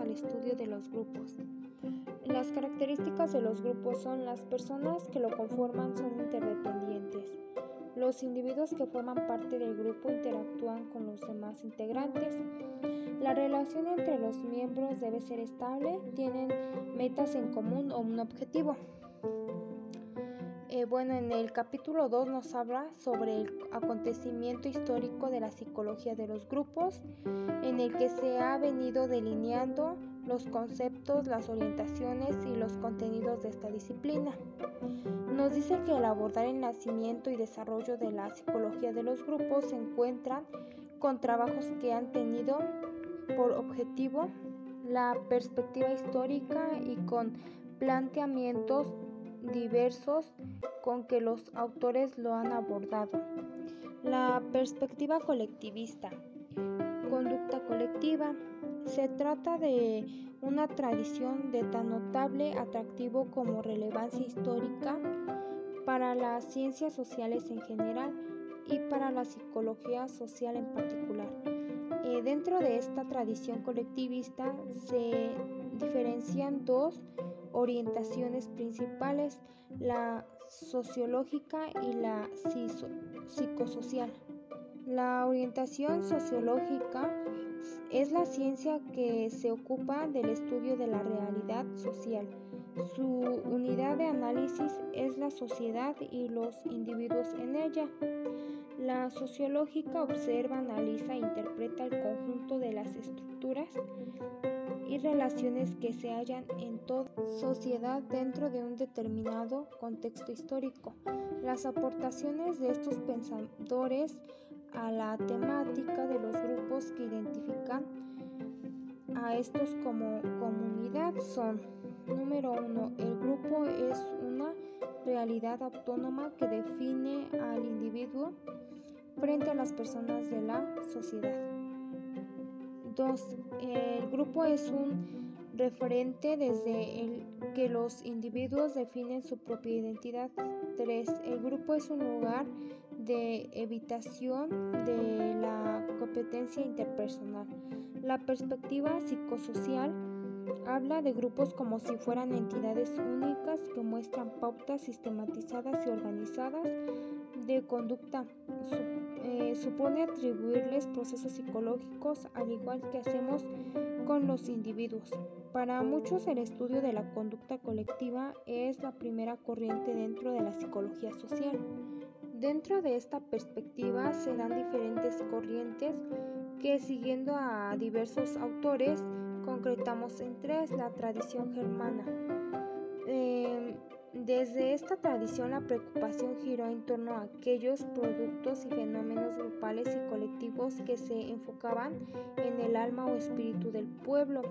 al estudio de los grupos. Las características de los grupos son las personas que lo conforman son interdependientes. Los individuos que forman parte del grupo interactúan con los demás integrantes. La relación entre los miembros debe ser estable, tienen metas en común o un objetivo. Bueno, en el capítulo 2 nos habla sobre el acontecimiento histórico de la psicología de los grupos, en el que se ha venido delineando los conceptos, las orientaciones y los contenidos de esta disciplina. Nos dice que al abordar el nacimiento y desarrollo de la psicología de los grupos se encuentran con trabajos que han tenido por objetivo la perspectiva histórica y con planteamientos diversos con que los autores lo han abordado. La perspectiva colectivista. Conducta colectiva. Se trata de una tradición de tan notable atractivo como relevancia histórica para las ciencias sociales en general y para la psicología social en particular. Eh, dentro de esta tradición colectivista se diferencian dos orientaciones principales, la sociológica y la psicosocial. La orientación sociológica es la ciencia que se ocupa del estudio de la realidad social. Su unidad de análisis es la sociedad y los individuos en ella. La sociológica observa, analiza e interpreta el conjunto de las estructuras y relaciones que se hallan en toda sociedad dentro de un determinado contexto histórico. Las aportaciones de estos pensadores a la temática de los grupos que identifican a estos como comunidad son, número uno, el grupo es una realidad autónoma que define al individuo frente a las personas de la sociedad. 2. El grupo es un referente desde el que los individuos definen su propia identidad. 3. El grupo es un lugar de evitación de la competencia interpersonal. La perspectiva psicosocial habla de grupos como si fueran entidades únicas que muestran pautas sistematizadas y organizadas de conducta eh, supone atribuirles procesos psicológicos al igual que hacemos con los individuos. Para muchos el estudio de la conducta colectiva es la primera corriente dentro de la psicología social. Dentro de esta perspectiva se dan diferentes corrientes que siguiendo a diversos autores concretamos en tres la tradición germana. Eh, desde esta tradición la preocupación giró en torno a aquellos productos y fenómenos grupales y colectivos que se enfocaban en el alma o espíritu del pueblo,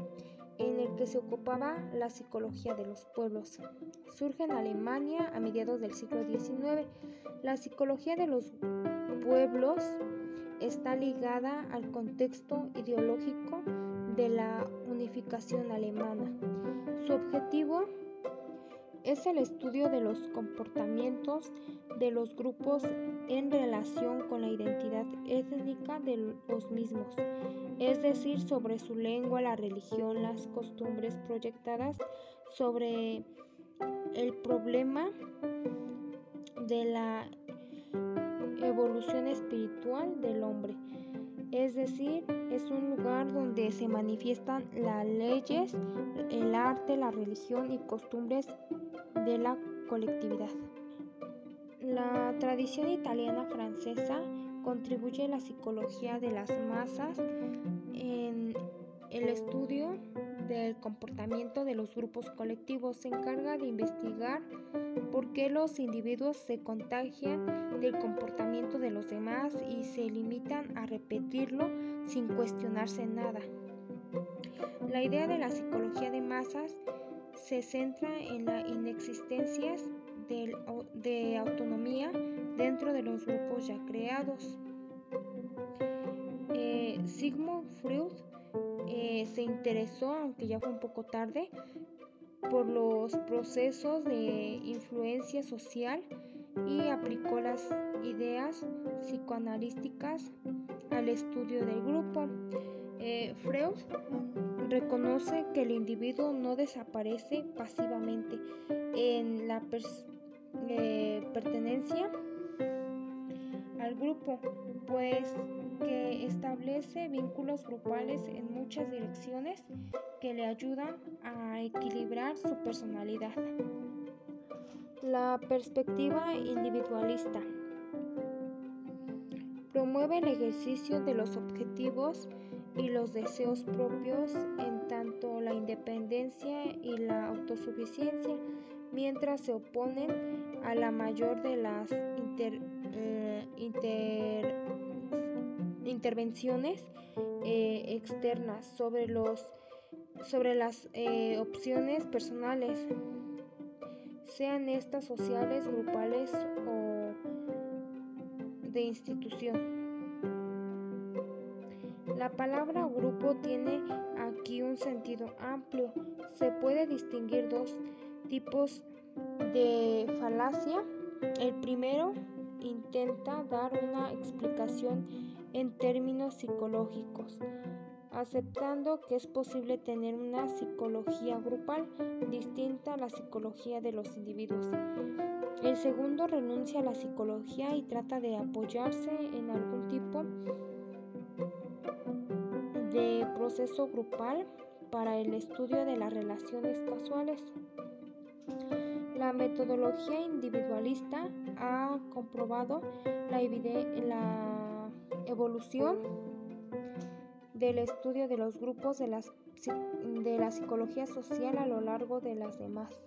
en el que se ocupaba la psicología de los pueblos. Surge en Alemania a mediados del siglo XIX. La psicología de los pueblos está ligada al contexto ideológico de la unificación alemana. Su objetivo es el estudio de los comportamientos de los grupos en relación con la identidad étnica de los mismos, es decir, sobre su lengua, la religión, las costumbres proyectadas sobre el problema de la evolución espiritual del hombre. Es decir, es un lugar donde se manifiestan las leyes, el arte, la religión y costumbres de la colectividad. La tradición italiana francesa contribuye a la psicología de las masas en el estudio del comportamiento de los grupos colectivos. Se encarga de investigar por qué los individuos se contagian del comportamiento de los demás y se limitan a repetirlo sin cuestionarse nada. La idea de la psicología de masas se centra en la inexistencia de, autonomía dentro de los grupos ya creados. Eh, Sigmund Freud se interesó, aunque ya fue un poco tarde, por los procesos de influencia social y aplicó las ideas psicoanalísticas al estudio del grupo. Eh, Freud reconoce que el individuo no desaparece pasivamente en la eh, pertenencia al grupo, pues que vínculos grupales en muchas direcciones que le ayudan a equilibrar su personalidad. La perspectiva individualista promueve el ejercicio de los objetivos y los deseos propios en tanto la independencia y la autosuficiencia, mientras se oponen a la mayor de las eh, intervenciones eh, externas sobre, los, sobre las eh, opciones personales, sean estas sociales, grupales o de institución. La palabra grupo tiene aquí un sentido amplio. Se puede distinguir dos tipos de falacia. El primero intenta dar una explicación en términos psicológicos, aceptando que es posible tener una psicología grupal distinta a la psicología de los individuos. El segundo renuncia a la psicología y trata de apoyarse en algún tipo de proceso grupal para el estudio de las relaciones casuales. La metodología individualista ha comprobado la, evolución del estudio de los grupos de, la psicología social a lo largo de las demás.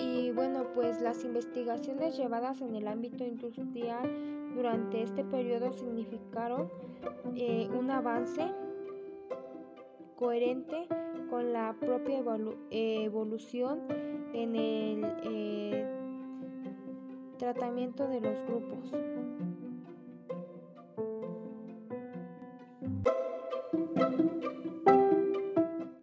Y bueno, pues las investigaciones llevadas en el ámbito industrial durante este periodo significaron eh, un avance coherente con la propia evolución en el eh, tratamiento de los grupos.